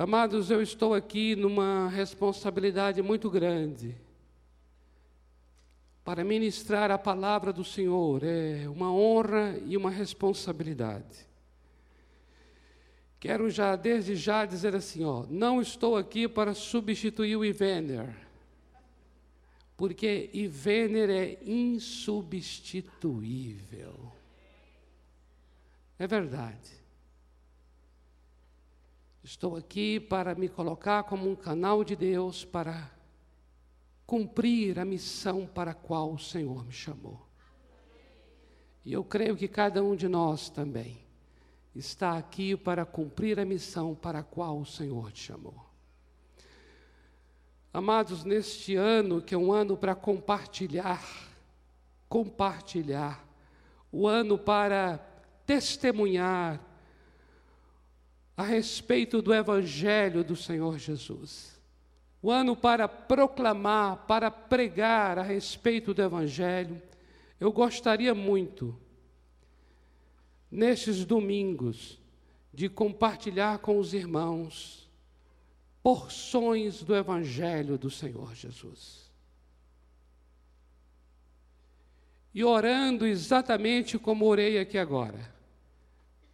Amados, eu estou aqui numa responsabilidade muito grande para ministrar a palavra do Senhor. É uma honra e uma responsabilidade. Quero já, desde já, dizer assim: ó, não estou aqui para substituir o Ivener, porque Ivener é insubstituível. É verdade. Estou aqui para me colocar como um canal de Deus para cumprir a missão para a qual o Senhor me chamou. E eu creio que cada um de nós também está aqui para cumprir a missão para a qual o Senhor te chamou. Amados, neste ano, que é um ano para compartilhar, compartilhar, o ano para testemunhar a respeito do Evangelho do Senhor Jesus. O ano para proclamar, para pregar a respeito do Evangelho. Eu gostaria muito, nestes domingos, de compartilhar com os irmãos porções do Evangelho do Senhor Jesus. E orando exatamente como orei aqui agora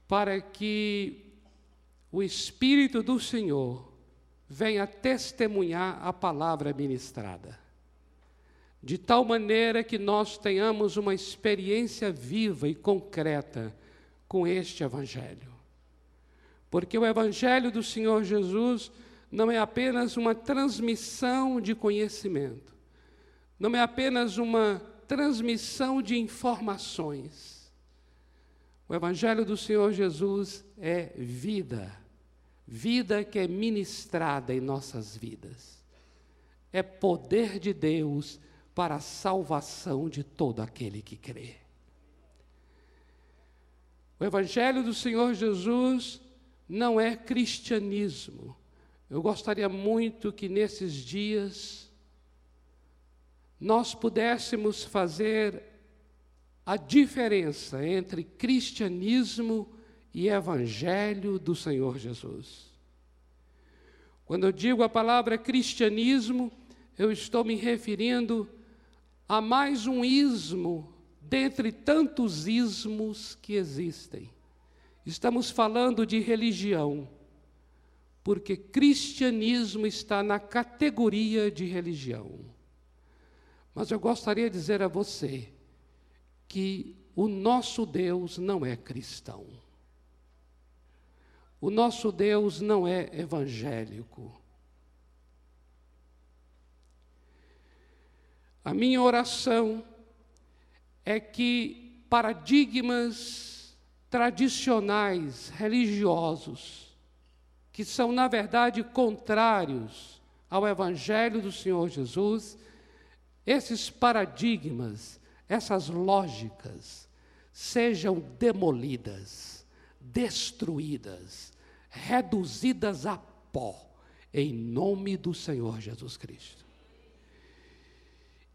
para que o Espírito do Senhor venha testemunhar a palavra ministrada. De tal maneira que nós tenhamos uma experiência viva e concreta com este Evangelho. Porque o Evangelho do Senhor Jesus não é apenas uma transmissão de conhecimento, não é apenas uma transmissão de informações, o Evangelho do Senhor Jesus é vida, vida que é ministrada em nossas vidas. É poder de Deus para a salvação de todo aquele que crê. O Evangelho do Senhor Jesus não é cristianismo. Eu gostaria muito que nesses dias nós pudéssemos fazer a diferença entre cristianismo e evangelho do Senhor Jesus. Quando eu digo a palavra cristianismo, eu estou me referindo a mais um ismo dentre tantos ismos que existem. Estamos falando de religião, porque cristianismo está na categoria de religião. Mas eu gostaria de dizer a você que o nosso Deus não é cristão. O nosso Deus não é evangélico. A minha oração é que paradigmas tradicionais, religiosos, que são, na verdade, contrários ao Evangelho do Senhor Jesus, esses paradigmas essas lógicas sejam demolidas, destruídas, reduzidas a pó, em nome do Senhor Jesus Cristo.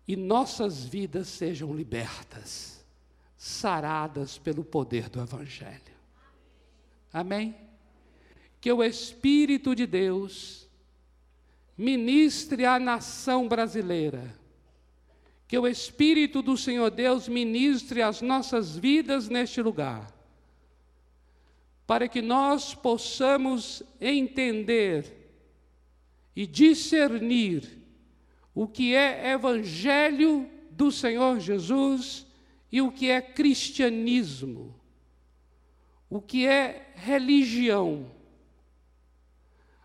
E nossas vidas sejam libertas, saradas pelo poder do Evangelho. Amém? Que o Espírito de Deus ministre à nação brasileira que o Espírito do Senhor Deus ministre as nossas vidas neste lugar, para que nós possamos entender e discernir o que é Evangelho do Senhor Jesus e o que é cristianismo, o que é religião,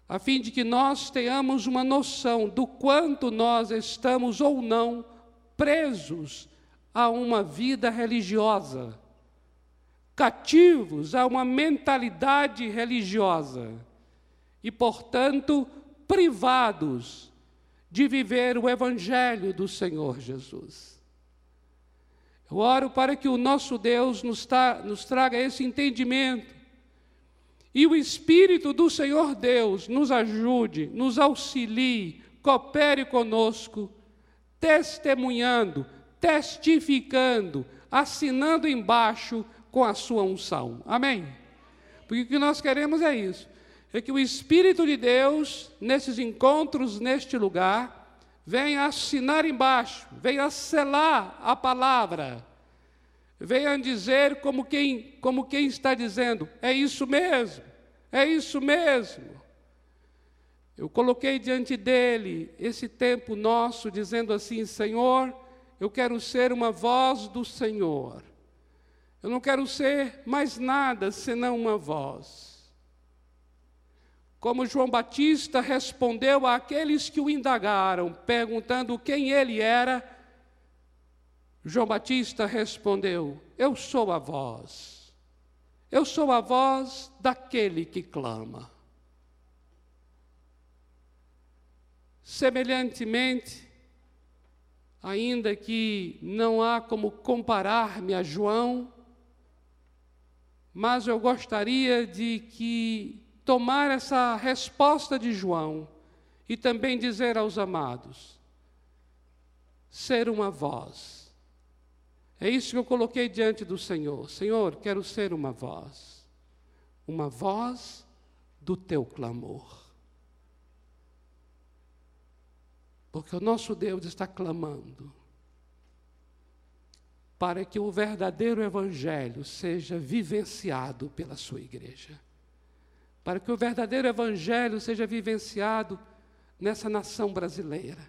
a fim de que nós tenhamos uma noção do quanto nós estamos ou não presos a uma vida religiosa, cativos a uma mentalidade religiosa e, portanto, privados de viver o Evangelho do Senhor Jesus. Eu oro para que o nosso Deus nos, nos traga esse entendimento e o Espírito do Senhor Deus nos ajude, nos auxilie, coopere conosco testemunhando, testificando, assinando embaixo com a sua unção. Amém? Porque o que nós queremos é isso. é que o Espírito de Deus, nesses encontros, neste lugar, venha assinar embaixo, venha selar a palavra, venha dizer como quem, como quem está dizendo: é isso mesmo, é isso mesmo. Eu coloquei diante dele esse tempo nosso, dizendo assim: Senhor, eu quero ser uma voz do Senhor. Eu não quero ser mais nada senão uma voz. Como João Batista respondeu àqueles que o indagaram, perguntando quem ele era, João Batista respondeu: Eu sou a voz. Eu sou a voz daquele que clama. Semelhantemente, ainda que não há como comparar-me a João, mas eu gostaria de que tomar essa resposta de João e também dizer aos amados: ser uma voz. É isso que eu coloquei diante do Senhor. Senhor, quero ser uma voz, uma voz do teu clamor. Porque o nosso Deus está clamando para que o verdadeiro Evangelho seja vivenciado pela sua igreja. Para que o verdadeiro Evangelho seja vivenciado nessa nação brasileira.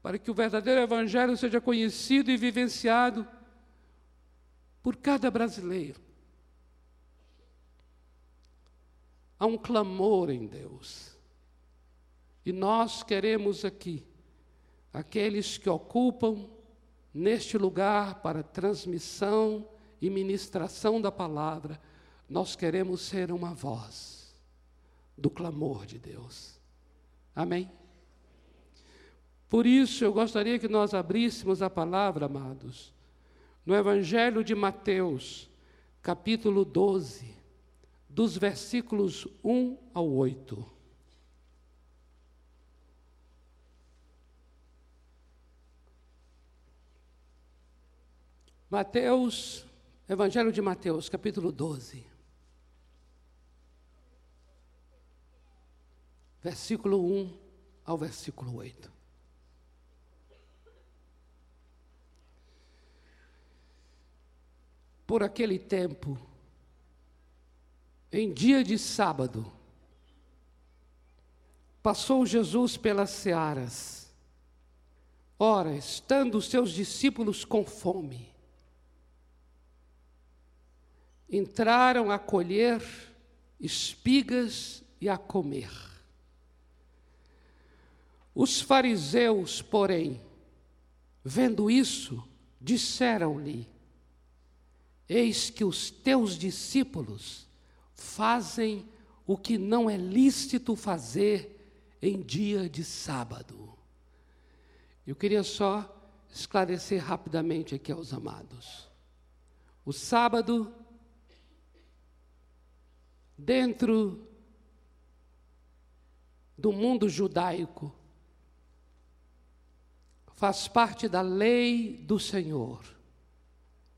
Para que o verdadeiro Evangelho seja conhecido e vivenciado por cada brasileiro. Há um clamor em Deus. E nós queremos aqui, aqueles que ocupam neste lugar para transmissão e ministração da palavra, nós queremos ser uma voz do clamor de Deus. Amém? Por isso eu gostaria que nós abríssemos a palavra, amados, no Evangelho de Mateus, capítulo 12, dos versículos 1 ao 8. Mateus, Evangelho de Mateus, capítulo 12. Versículo 1 ao versículo 8. Por aquele tempo, em dia de sábado, passou Jesus pelas searas. Ora, estando os seus discípulos com fome, entraram a colher espigas e a comer. Os fariseus, porém, vendo isso, disseram-lhe: Eis que os teus discípulos fazem o que não é lícito fazer em dia de sábado. Eu queria só esclarecer rapidamente aqui aos amados. O sábado dentro do mundo judaico, faz parte da lei do Senhor,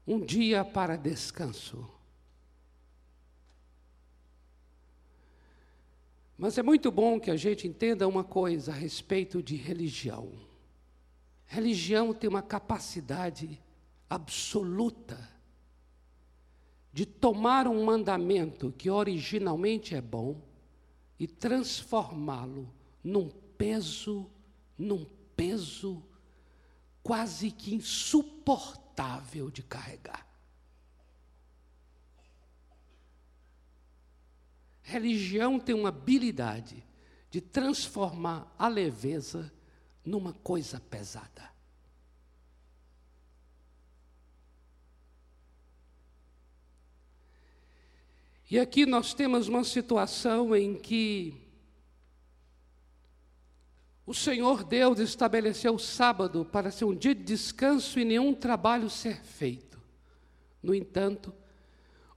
um dia para descanso. Mas é muito bom que a gente entenda uma coisa a respeito de religião. Religião tem uma capacidade absoluta de tomar um mandamento que originalmente é bom e transformá-lo num peso, num peso quase que insuportável de carregar. Religião tem uma habilidade de transformar a leveza numa coisa pesada. E aqui nós temos uma situação em que o Senhor Deus estabeleceu o sábado para ser um dia de descanso e nenhum trabalho ser feito. No entanto,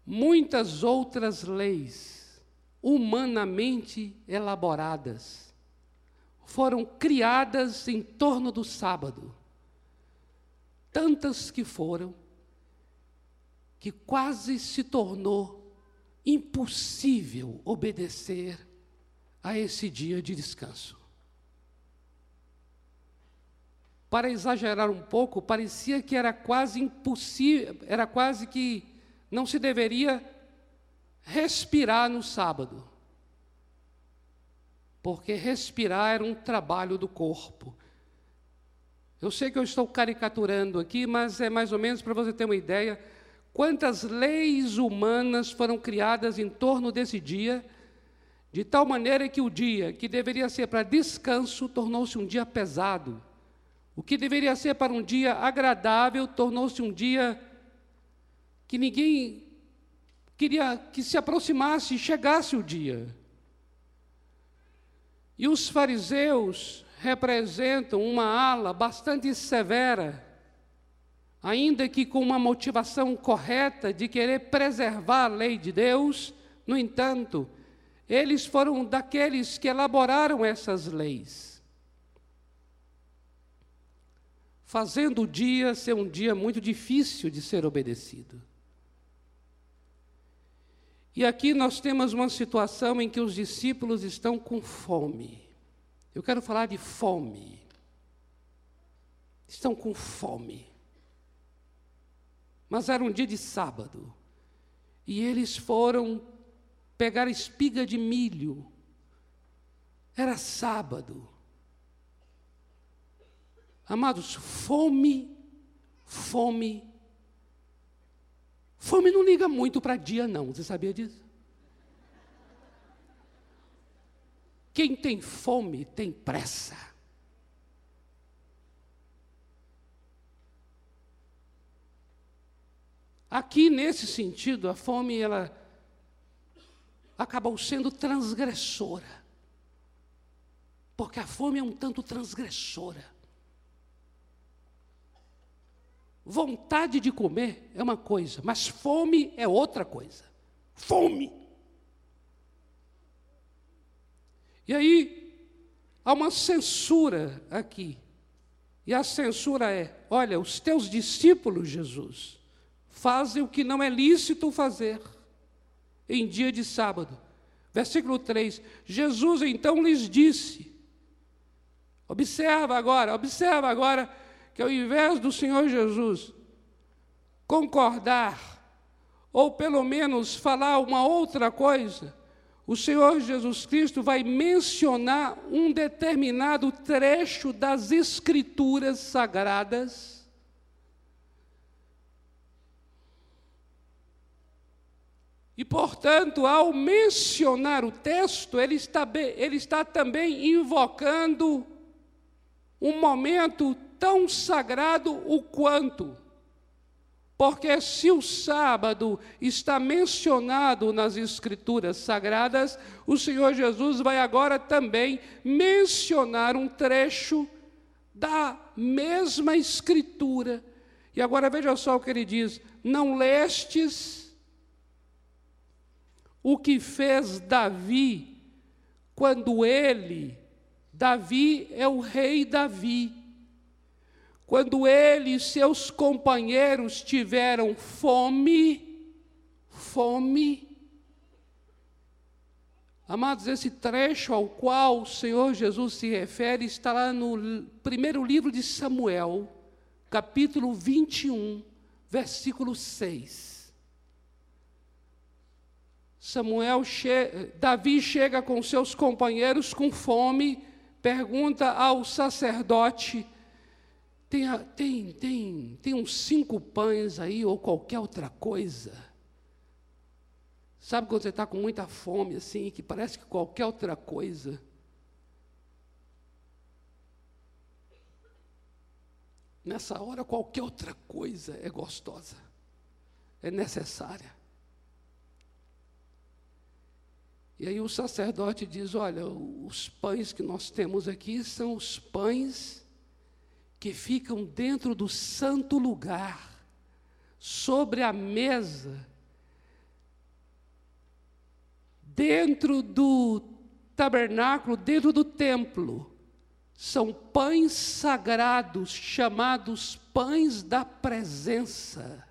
muitas outras leis, humanamente elaboradas, foram criadas em torno do sábado. Tantas que foram, que quase se tornou impossível obedecer a esse dia de descanso. Para exagerar um pouco, parecia que era quase impossível, era quase que não se deveria respirar no sábado. Porque respirar era um trabalho do corpo. Eu sei que eu estou caricaturando aqui, mas é mais ou menos para você ter uma ideia quantas leis humanas foram criadas em torno desse dia, de tal maneira que o dia que deveria ser para descanso tornou-se um dia pesado. O que deveria ser para um dia agradável tornou-se um dia que ninguém queria que se aproximasse e chegasse o dia. E os fariseus representam uma ala bastante severa, ainda que com uma motivação correta de querer preservar a lei de Deus, no entanto, eles foram daqueles que elaboraram essas leis, fazendo o dia ser um dia muito difícil de ser obedecido. E aqui nós temos uma situação em que os discípulos estão com fome. Eu quero falar de fome. Estão com fome. Mas era um dia de sábado. E eles foram pegar espiga de milho. Era sábado. Amados, fome, fome. Fome não liga muito para dia, não. Você sabia disso? Quem tem fome tem pressa. Aqui, nesse sentido, a fome, ela acabou sendo transgressora. Porque a fome é um tanto transgressora. Vontade de comer é uma coisa, mas fome é outra coisa. Fome. E aí, há uma censura aqui. E a censura é: olha, os teus discípulos, Jesus, fazem o que não é lícito fazer em dia de sábado. Versículo 3: Jesus então lhes disse: observa agora, observa agora, que ao invés do Senhor Jesus concordar, ou pelo menos falar uma outra coisa, o Senhor Jesus Cristo vai mencionar um determinado trecho das Escrituras sagradas. E, portanto, ao mencionar o texto, ele está, ele está também invocando um momento tão sagrado o quanto porque se o sábado está mencionado nas Escrituras Sagradas, o Senhor Jesus vai agora também mencionar um trecho da mesma Escritura. E agora veja só o que ele diz: Não lestes o que fez Davi, quando ele, Davi é o rei Davi, quando ele e seus companheiros tiveram fome, fome. Amados, esse trecho ao qual o Senhor Jesus se refere está lá no primeiro livro de Samuel, capítulo 21, versículo 6. Samuel, che Davi chega com seus companheiros com fome, pergunta ao sacerdote: tem, tem, tem, tem uns cinco pães aí ou qualquer outra coisa. Sabe quando você está com muita fome, assim, que parece que qualquer outra coisa. Nessa hora, qualquer outra coisa é gostosa, é necessária. E aí o sacerdote diz: Olha, os pães que nós temos aqui são os pães que ficam dentro do santo lugar, sobre a mesa, dentro do tabernáculo, dentro do templo, são pães sagrados chamados pães da presença.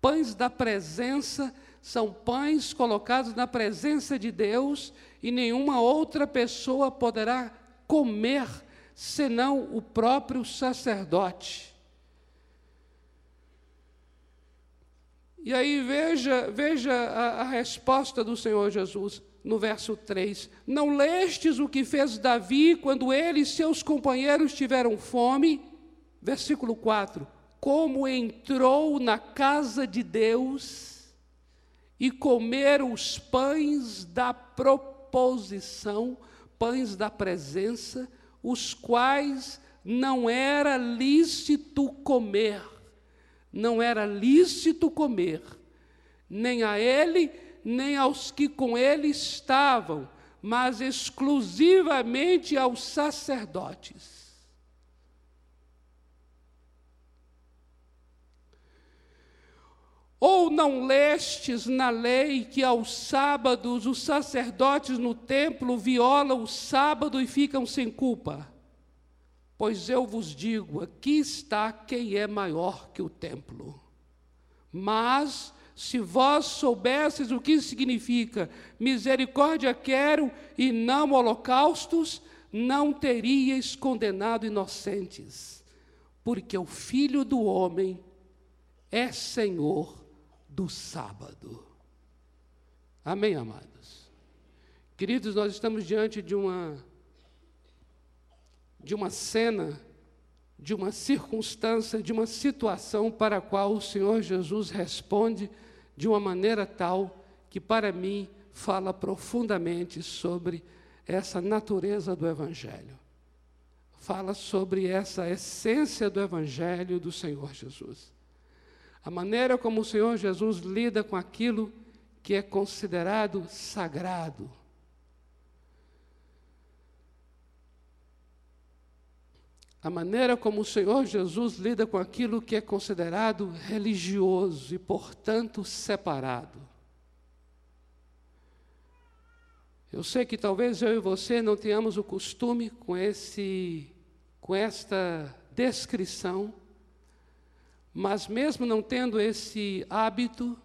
Pães da presença são pães colocados na presença de Deus e nenhuma outra pessoa poderá comer senão o próprio sacerdote. E aí veja, veja a, a, resposta do Senhor Jesus no verso 3. Não lestes o que fez Davi quando ele e seus companheiros tiveram fome? Versículo 4. Como entrou na casa de Deus e comeram os pães da proposição, pães da presença, os quais não era lícito comer, não era lícito comer, nem a ele, nem aos que com ele estavam, mas exclusivamente aos sacerdotes. Ou não lestes na lei que aos sábados os sacerdotes no templo violam o sábado e ficam sem culpa? Pois eu vos digo: aqui está quem é maior que o templo. Mas, se vós soubesses o que significa misericórdia quero e não holocaustos, não teríeis condenado inocentes, porque o Filho do Homem é Senhor do sábado. Amém, amados? Queridos, nós estamos diante de uma de uma cena, de uma circunstância, de uma situação para a qual o Senhor Jesus responde de uma maneira tal que para mim fala profundamente sobre essa natureza do evangelho. Fala sobre essa essência do evangelho do Senhor Jesus. A maneira como o Senhor Jesus lida com aquilo que é considerado sagrado. A maneira como o Senhor Jesus lida com aquilo que é considerado religioso e, portanto, separado. Eu sei que talvez eu e você não tenhamos o costume com esse com esta descrição mas mesmo não tendo esse hábito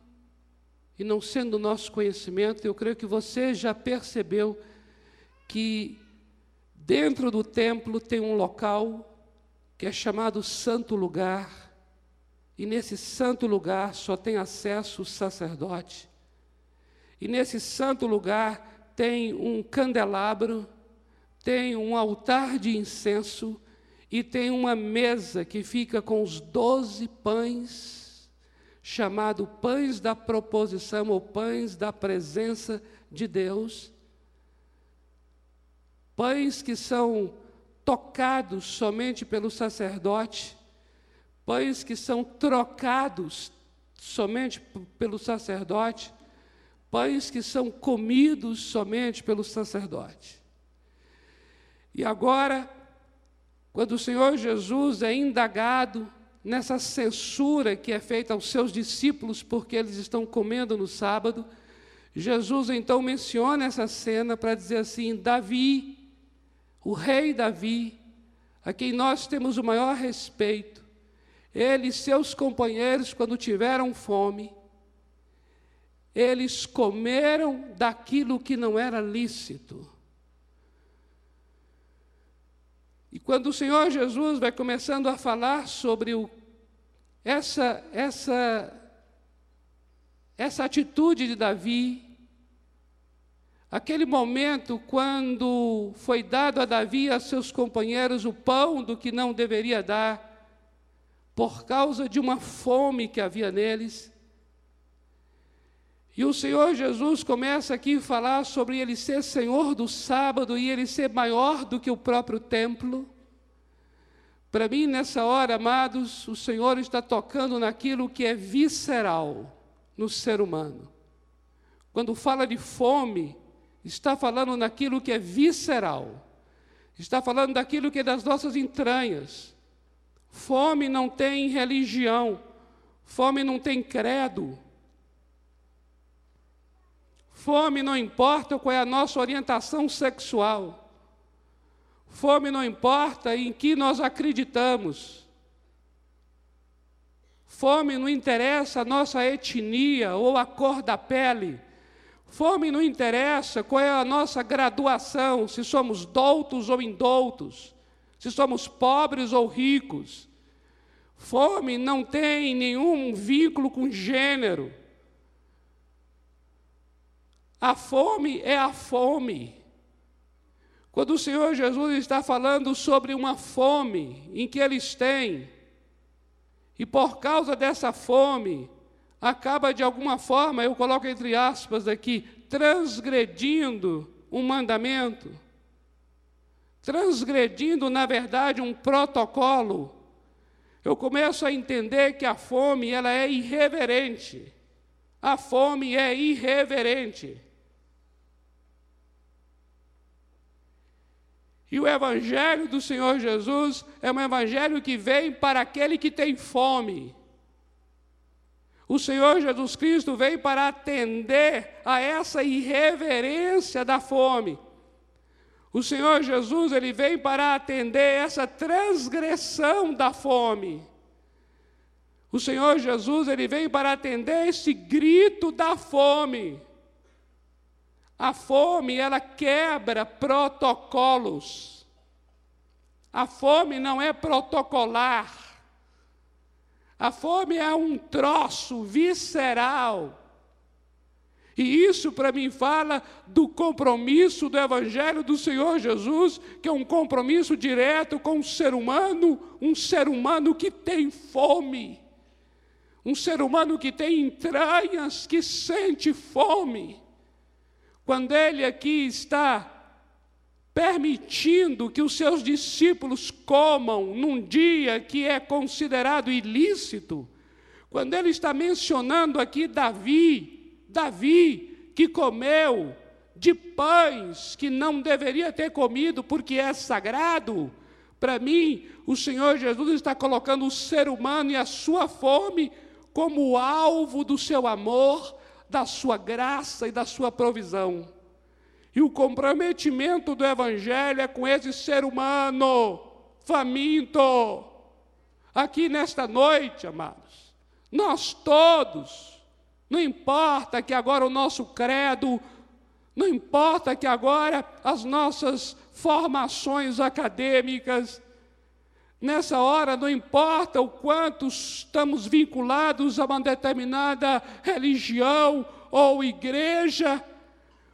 e não sendo nosso conhecimento, eu creio que você já percebeu que dentro do templo tem um local que é chamado Santo Lugar, e nesse santo lugar só tem acesso o sacerdote. E nesse santo lugar tem um candelabro, tem um altar de incenso, e tem uma mesa que fica com os doze pães, chamado pães da proposição ou pães da presença de Deus. Pães que são tocados somente pelo sacerdote, pães que são trocados somente pelo sacerdote, pães que são comidos somente pelo sacerdote. E agora, quando o Senhor Jesus é indagado nessa censura que é feita aos seus discípulos porque eles estão comendo no sábado, Jesus então menciona essa cena para dizer assim: Davi, o rei Davi, a quem nós temos o maior respeito, ele e seus companheiros, quando tiveram fome, eles comeram daquilo que não era lícito. E quando o Senhor Jesus vai começando a falar sobre o, essa, essa, essa atitude de Davi, aquele momento quando foi dado a Davi e a seus companheiros o pão do que não deveria dar, por causa de uma fome que havia neles, e o Senhor Jesus começa aqui a falar sobre ele ser Senhor do sábado e ele ser maior do que o próprio templo. Para mim, nessa hora, amados, o Senhor está tocando naquilo que é visceral no ser humano. Quando fala de fome, está falando naquilo que é visceral, está falando daquilo que é das nossas entranhas. Fome não tem religião, fome não tem credo, Fome não importa qual é a nossa orientação sexual. Fome não importa em que nós acreditamos. Fome não interessa a nossa etnia ou a cor da pele. Fome não interessa qual é a nossa graduação, se somos doutos ou indoutos, se somos pobres ou ricos. Fome não tem nenhum vínculo com gênero. A fome é a fome. Quando o Senhor Jesus está falando sobre uma fome em que eles têm, e por causa dessa fome, acaba de alguma forma, eu coloco entre aspas aqui, transgredindo um mandamento, transgredindo, na verdade, um protocolo. Eu começo a entender que a fome ela é irreverente. A fome é irreverente. E o Evangelho do Senhor Jesus é um Evangelho que vem para aquele que tem fome. O Senhor Jesus Cristo veio para atender a essa irreverência da fome. O Senhor Jesus ele vem para atender essa transgressão da fome. O Senhor Jesus ele vem para atender esse grito da fome. A fome, ela quebra protocolos. A fome não é protocolar. A fome é um troço visceral. E isso para mim fala do compromisso do Evangelho do Senhor Jesus, que é um compromisso direto com o ser humano, um ser humano que tem fome, um ser humano que tem entranhas, que sente fome. Quando ele aqui está permitindo que os seus discípulos comam num dia que é considerado ilícito, quando ele está mencionando aqui Davi, Davi que comeu de pães que não deveria ter comido porque é sagrado, para mim, o Senhor Jesus está colocando o ser humano e a sua fome como alvo do seu amor, da sua graça e da sua provisão. E o comprometimento do Evangelho é com esse ser humano faminto. Aqui nesta noite, amados, nós todos, não importa que agora o nosso credo, não importa que agora as nossas formações acadêmicas, Nessa hora, não importa o quanto estamos vinculados a uma determinada religião ou igreja,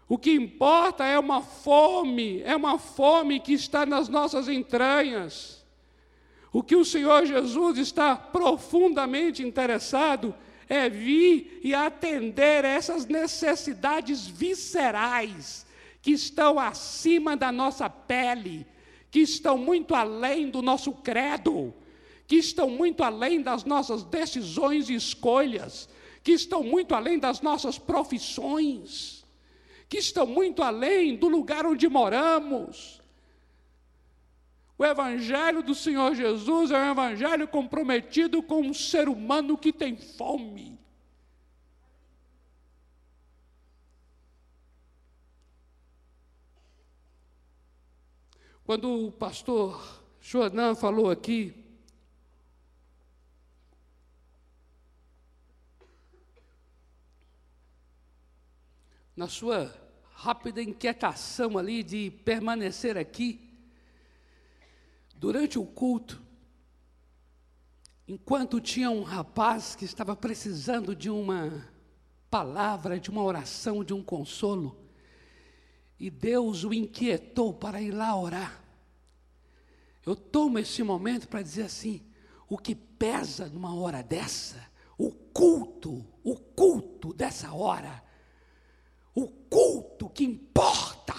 o que importa é uma fome, é uma fome que está nas nossas entranhas. O que o Senhor Jesus está profundamente interessado é vir e atender essas necessidades viscerais que estão acima da nossa pele, que estão muito além do nosso credo, que estão muito além das nossas decisões e escolhas, que estão muito além das nossas profissões, que estão muito além do lugar onde moramos. O Evangelho do Senhor Jesus é um Evangelho comprometido com um ser humano que tem fome, Quando o pastor Joanã falou aqui, na sua rápida inquietação ali de permanecer aqui, durante o culto, enquanto tinha um rapaz que estava precisando de uma palavra, de uma oração, de um consolo, e Deus o inquietou para ir lá orar. Eu tomo esse momento para dizer assim: o que pesa numa hora dessa, o culto, o culto dessa hora, o culto que importa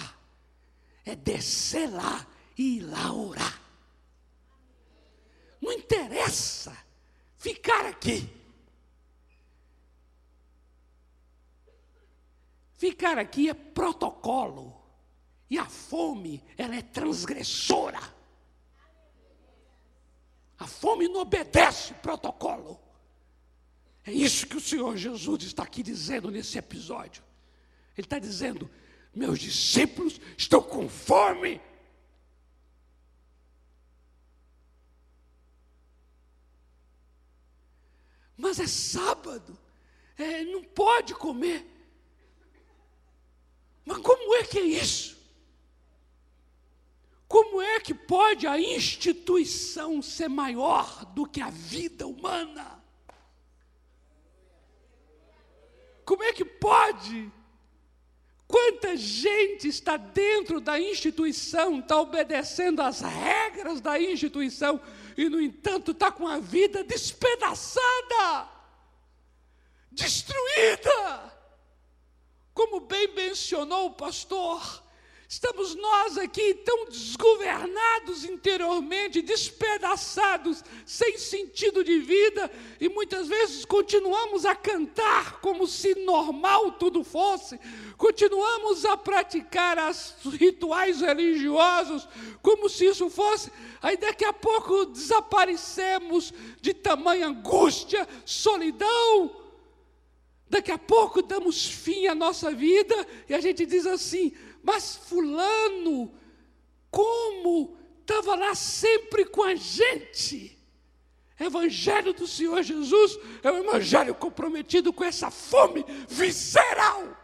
é descer lá e ir lá orar. Não interessa ficar aqui. Ficar aqui é protocolo. E a fome, ela é transgressora. A fome não obedece protocolo. É isso que o Senhor Jesus está aqui dizendo nesse episódio. Ele está dizendo: meus discípulos estão com fome. mas é sábado, é, não pode comer. Mas como é que é isso? Como é que pode a instituição ser maior do que a vida humana? Como é que pode? Quanta gente está dentro da instituição, está obedecendo às regras da instituição e, no entanto, está com a vida despedaçada, destruída. Como bem mencionou o pastor, Estamos nós aqui tão desgovernados interiormente, despedaçados, sem sentido de vida, e muitas vezes continuamos a cantar como se normal tudo fosse, continuamos a praticar os rituais religiosos como se isso fosse, aí daqui a pouco desaparecemos de tamanha angústia, solidão. Daqui a pouco damos fim à nossa vida e a gente diz assim: mas Fulano, como estava lá sempre com a gente. Evangelho do Senhor Jesus é um evangelho comprometido com essa fome visceral.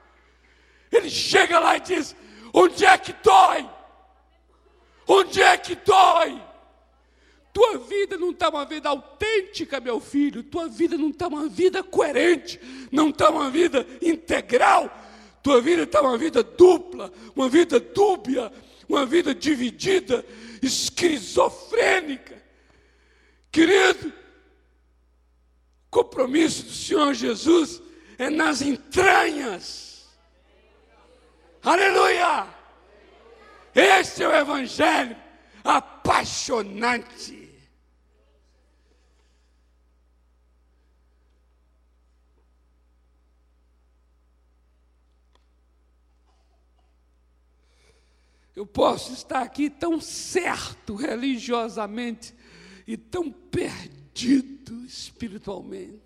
Ele chega lá e diz: Onde é que dói? Onde é que dói? Tua vida não está uma vida autêntica, meu filho. Tua vida não está uma vida coerente. Não está uma vida integral tua vida está uma vida dupla, uma vida dúbia, uma vida dividida, esquizofrênica. Querido, compromisso do Senhor Jesus é nas entranhas. Aleluia! Esse é o Evangelho apaixonante. Eu posso estar aqui tão certo religiosamente e tão perdido espiritualmente.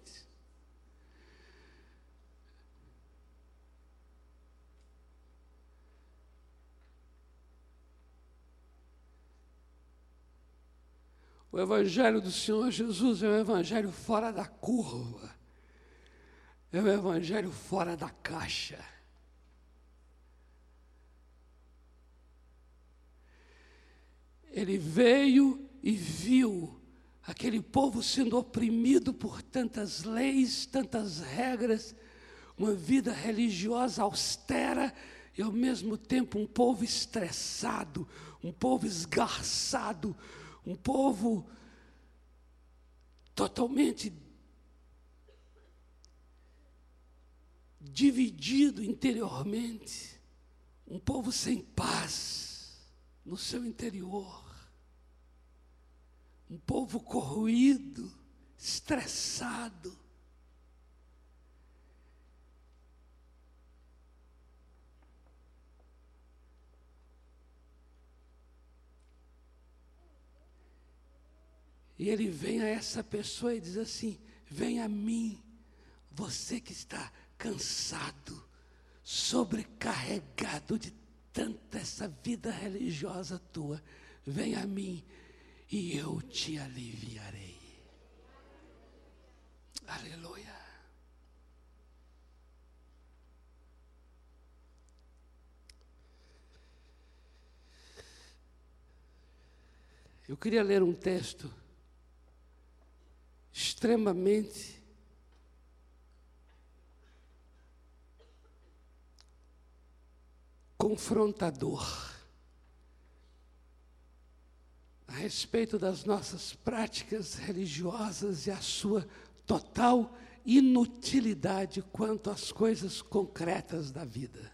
O Evangelho do Senhor Jesus é um Evangelho fora da curva, é um Evangelho fora da caixa. Ele veio e viu aquele povo sendo oprimido por tantas leis, tantas regras, uma vida religiosa austera e ao mesmo tempo um povo estressado, um povo esgarçado, um povo totalmente dividido interiormente, um povo sem paz no seu interior um povo corroído, estressado. E ele vem a essa pessoa e diz assim: Vem a mim, você que está cansado, sobrecarregado de tanta essa vida religiosa tua, vem a mim e eu te aliviarei. Aleluia. Eu queria ler um texto extremamente confrontador a respeito das nossas práticas religiosas e a sua total inutilidade quanto às coisas concretas da vida.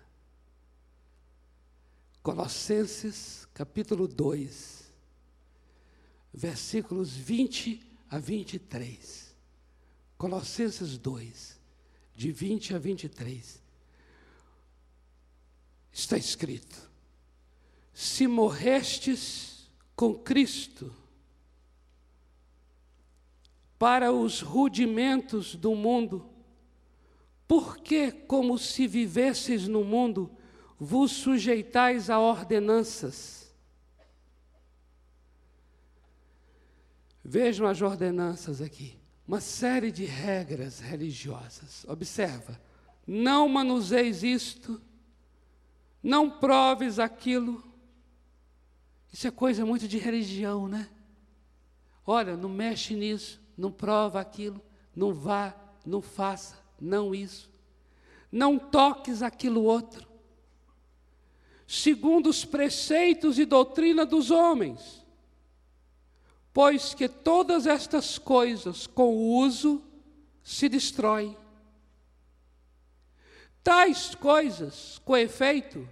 Colossenses capítulo 2, versículos 20 a 23. Colossenses 2, de 20 a 23. Está escrito: Se morrestes com Cristo para os rudimentos do mundo, porque, como se vivesseis no mundo, vos sujeitais a ordenanças. Vejam as ordenanças aqui. uma série de regras religiosas. Observa: não manuseis isto, não proves aquilo. Isso é coisa muito de religião, né? Olha, não mexe nisso, não prova aquilo, não vá, não faça, não isso. Não toques aquilo outro. Segundo os preceitos e doutrina dos homens. Pois que todas estas coisas, com o uso, se destroem. Tais coisas, com efeito,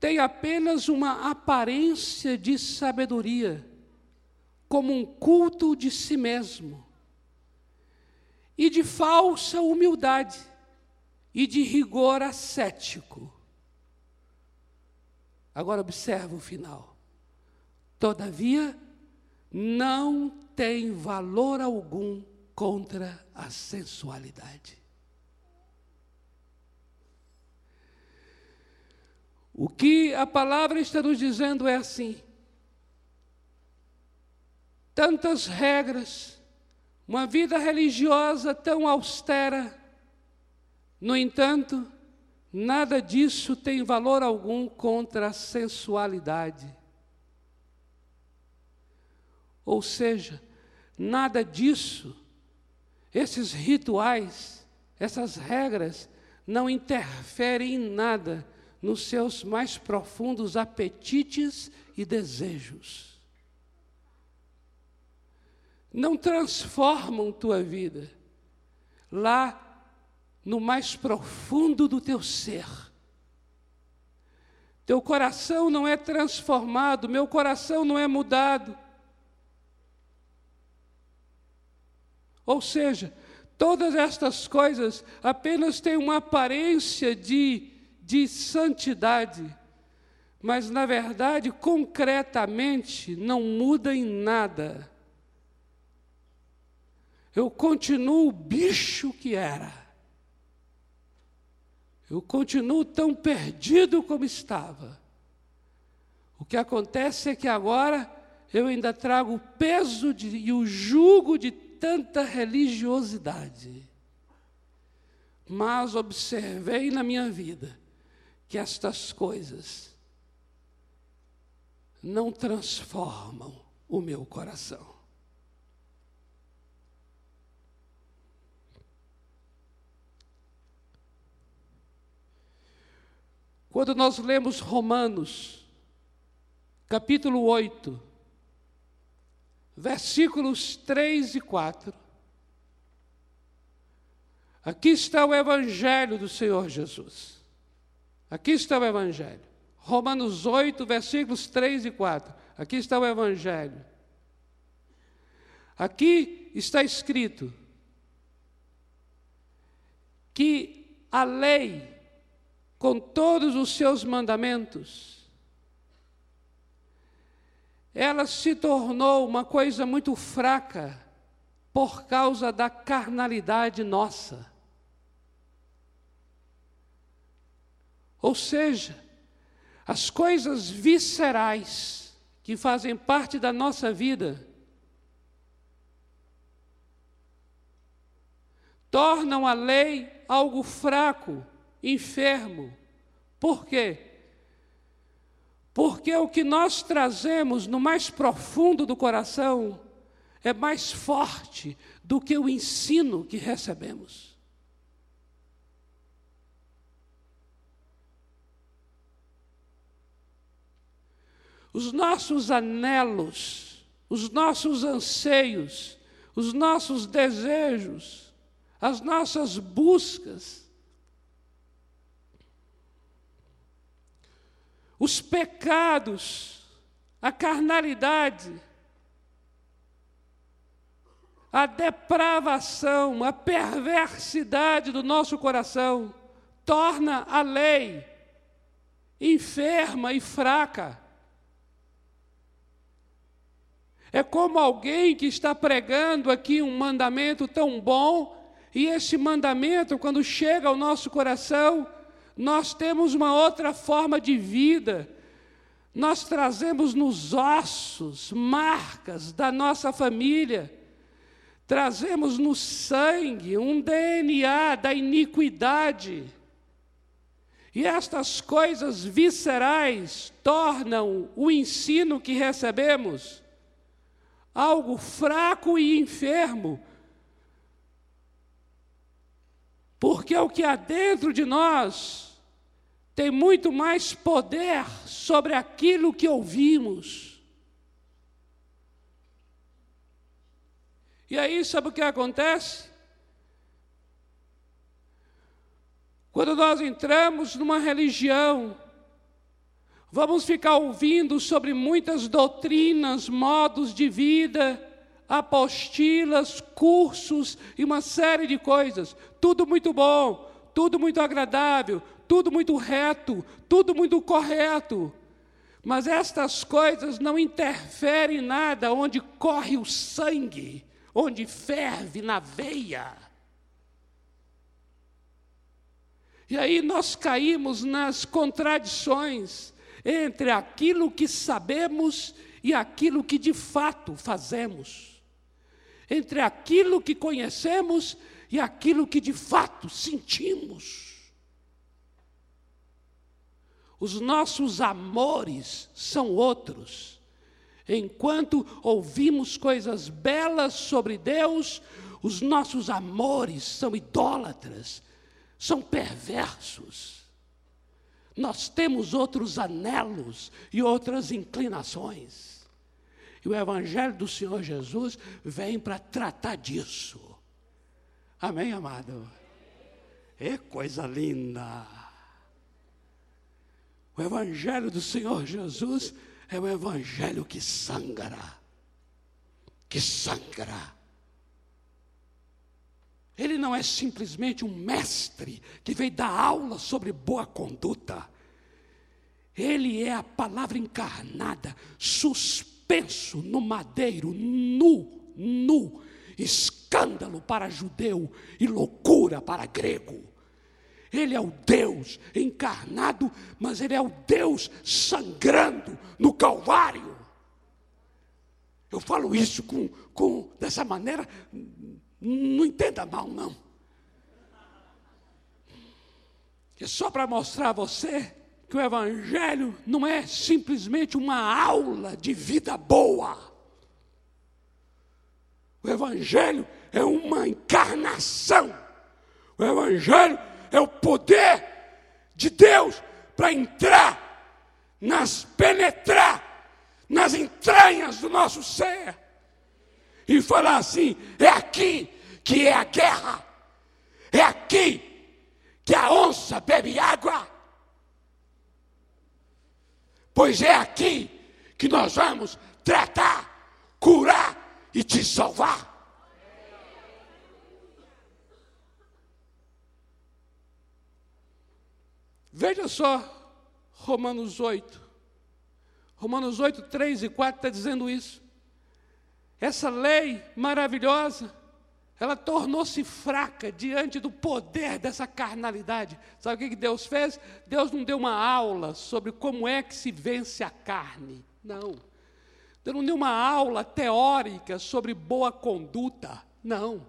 têm apenas uma aparência de sabedoria, como um culto de si mesmo, e de falsa humildade, e de rigor ascético. Agora observa o final. Todavia, não tem valor algum contra a sensualidade. O que a palavra está nos dizendo é assim: tantas regras, uma vida religiosa tão austera, no entanto, nada disso tem valor algum contra a sensualidade. Ou seja, nada disso, esses rituais, essas regras, não interferem em nada nos seus mais profundos apetites e desejos. Não transformam tua vida lá no mais profundo do teu ser. Teu coração não é transformado, meu coração não é mudado. Ou seja, todas estas coisas apenas têm uma aparência de de santidade, mas na verdade, concretamente, não muda em nada. Eu continuo o bicho que era. Eu continuo tão perdido como estava. O que acontece é que agora eu ainda trago o peso de, e o jugo de tanta religiosidade. Mas observei na minha vida que estas coisas não transformam o meu coração. Quando nós lemos Romanos, capítulo 8, versículos 3 e 4, aqui está o Evangelho do Senhor Jesus. Aqui está o Evangelho. Romanos 8, versículos 3 e 4. Aqui está o Evangelho. Aqui está escrito que a lei, com todos os seus mandamentos, ela se tornou uma coisa muito fraca por causa da carnalidade nossa. Ou seja, as coisas viscerais que fazem parte da nossa vida tornam a lei algo fraco, enfermo. Por quê? Porque o que nós trazemos no mais profundo do coração é mais forte do que o ensino que recebemos. Os nossos anelos, os nossos anseios, os nossos desejos, as nossas buscas, os pecados, a carnalidade, a depravação, a perversidade do nosso coração torna a lei enferma e fraca. É como alguém que está pregando aqui um mandamento tão bom, e esse mandamento, quando chega ao nosso coração, nós temos uma outra forma de vida. Nós trazemos nos ossos marcas da nossa família, trazemos no sangue um DNA da iniquidade. E estas coisas viscerais tornam o ensino que recebemos algo fraco e enfermo. Porque o que há dentro de nós tem muito mais poder sobre aquilo que ouvimos. E aí, sabe o que acontece? Quando nós entramos numa religião, vamos ficar ouvindo sobre muitas doutrinas, modos de vida, apostilas, cursos e uma série de coisas. Tudo muito bom, tudo muito agradável, tudo muito reto, tudo muito correto. Mas estas coisas não interferem em nada onde corre o sangue onde ferve na veia. E aí nós caímos nas contradições entre aquilo que sabemos e aquilo que de fato fazemos, entre aquilo que conhecemos e aquilo que de fato sentimos. Os nossos amores são outros. Enquanto ouvimos coisas belas sobre Deus, os nossos amores são idólatras, são perversos. Nós temos outros anelos e outras inclinações. E o Evangelho do Senhor Jesus vem para tratar disso. Amém, amado? É coisa linda. O Evangelho do Senhor Jesus é o evangelho que sangra. Que sangra. Ele não é simplesmente um mestre que veio dar aula sobre boa conduta. Ele é a palavra encarnada, suspenso no madeiro, nu, nu, escândalo para judeu e loucura para grego. Ele é o Deus encarnado, mas Ele é o Deus sangrando no Calvário. Eu falo isso com, com dessa maneira, não entenda mal, não. É só para mostrar a você que o Evangelho não é simplesmente uma aula de vida boa. O Evangelho é uma encarnação. O Evangelho é o poder de Deus para entrar, nas penetrar nas entranhas do nosso ser e falar assim: é aqui que é a guerra, é aqui que a onça bebe água, pois é aqui que nós vamos tratar, curar e te salvar. Veja só Romanos 8. Romanos 8, 3 e 4 está dizendo isso. Essa lei maravilhosa, ela tornou-se fraca diante do poder dessa carnalidade. Sabe o que Deus fez? Deus não deu uma aula sobre como é que se vence a carne. Não. Deus não deu uma aula teórica sobre boa conduta. Não.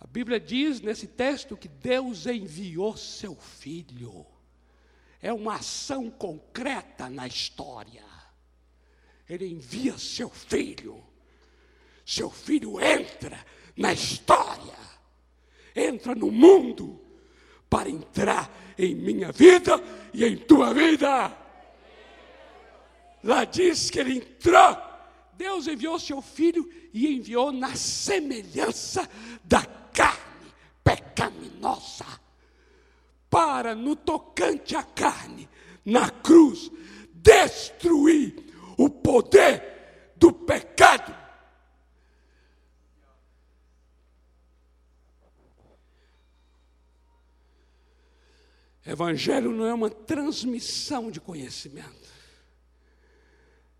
A Bíblia diz nesse texto que Deus enviou seu filho é uma ação concreta na história. Ele envia seu filho. Seu filho entra na história, entra no mundo para entrar em minha vida e em tua vida. Lá diz que ele entrou. Deus enviou seu filho e enviou na semelhança da carne pecaminosa para, no tocante à carne, na cruz, destruir o poder do pecado. Evangelho não é uma transmissão de conhecimento.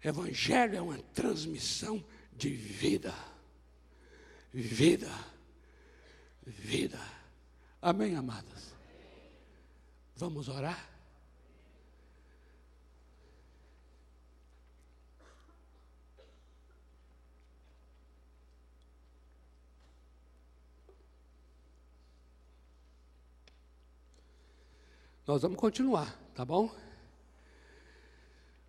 Evangelho é uma transmissão de vida. Vida. Vida. Amém, amadas? Vamos orar? Nós vamos continuar, tá bom?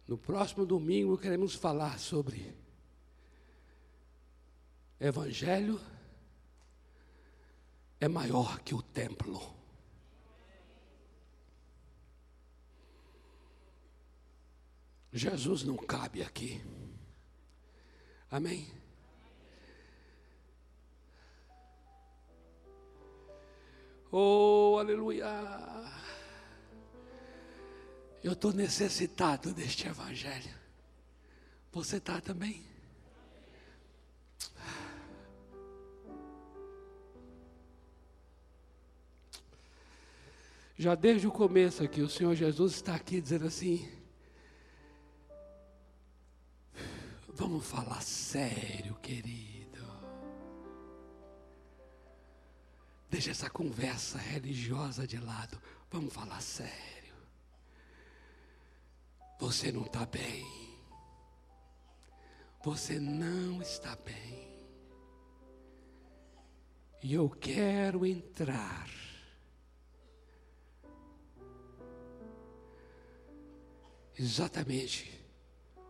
No próximo domingo queremos falar sobre Evangelho é maior que o templo. Jesus não cabe aqui. Amém? Oh, aleluia! Eu estou necessitado deste Evangelho. Você está também? Já desde o começo aqui, o Senhor Jesus está aqui dizendo assim: Vamos falar sério, querido. Deixa essa conversa religiosa de lado. Vamos falar sério. Você não está bem. Você não está bem. E eu quero entrar. Exatamente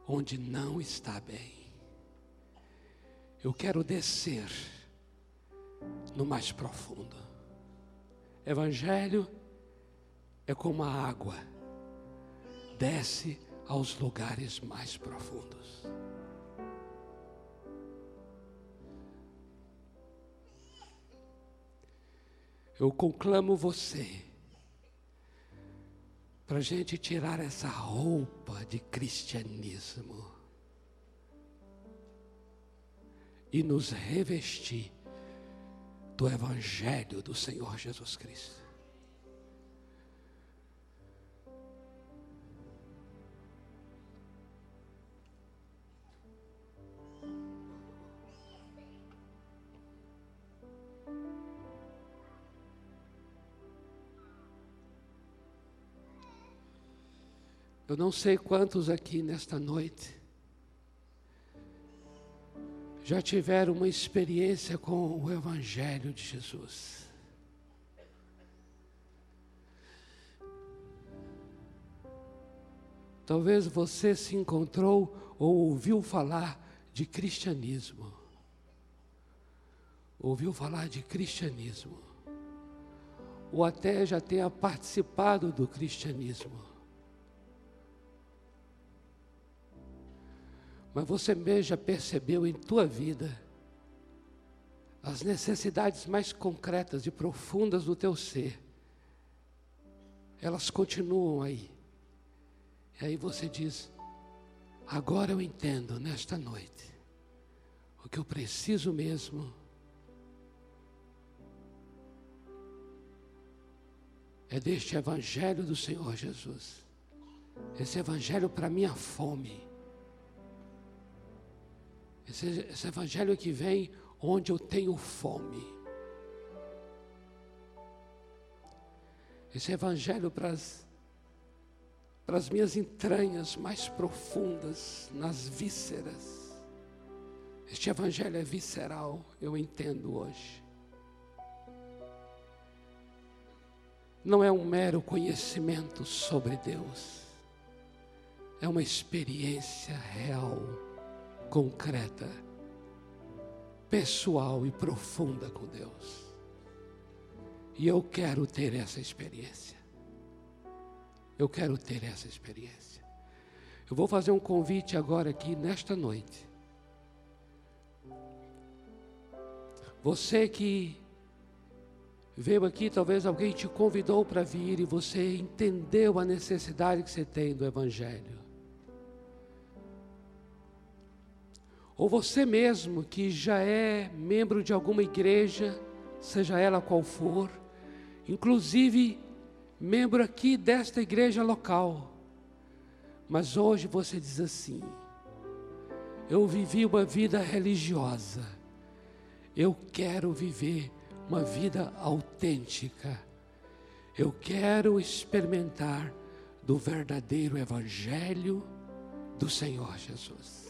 onde não está bem. Eu quero descer no mais profundo. Evangelho é como a água, desce aos lugares mais profundos. Eu conclamo você para a gente tirar essa roupa de cristianismo e nos revestir do Evangelho do Senhor Jesus Cristo. Eu não sei quantos aqui nesta noite já tiveram uma experiência com o Evangelho de Jesus. Talvez você se encontrou ou ouviu falar de cristianismo. Ouviu falar de cristianismo. Ou até já tenha participado do cristianismo. Mas você mesmo já percebeu em tua vida as necessidades mais concretas e profundas do teu ser. Elas continuam aí. E aí você diz: agora eu entendo nesta noite o que eu preciso mesmo. É deste Evangelho do Senhor Jesus. Esse Evangelho para minha fome esse, esse evangelho que vem onde eu tenho fome. Esse evangelho para as, para as minhas entranhas mais profundas, nas vísceras. Este evangelho é visceral, eu entendo hoje. Não é um mero conhecimento sobre Deus, é uma experiência real concreta, pessoal e profunda com Deus. E eu quero ter essa experiência. Eu quero ter essa experiência. Eu vou fazer um convite agora aqui nesta noite. Você que veio aqui, talvez alguém te convidou para vir e você entendeu a necessidade que você tem do Evangelho. Ou você mesmo que já é membro de alguma igreja, seja ela qual for, inclusive membro aqui desta igreja local, mas hoje você diz assim: eu vivi uma vida religiosa, eu quero viver uma vida autêntica, eu quero experimentar do verdadeiro Evangelho do Senhor Jesus.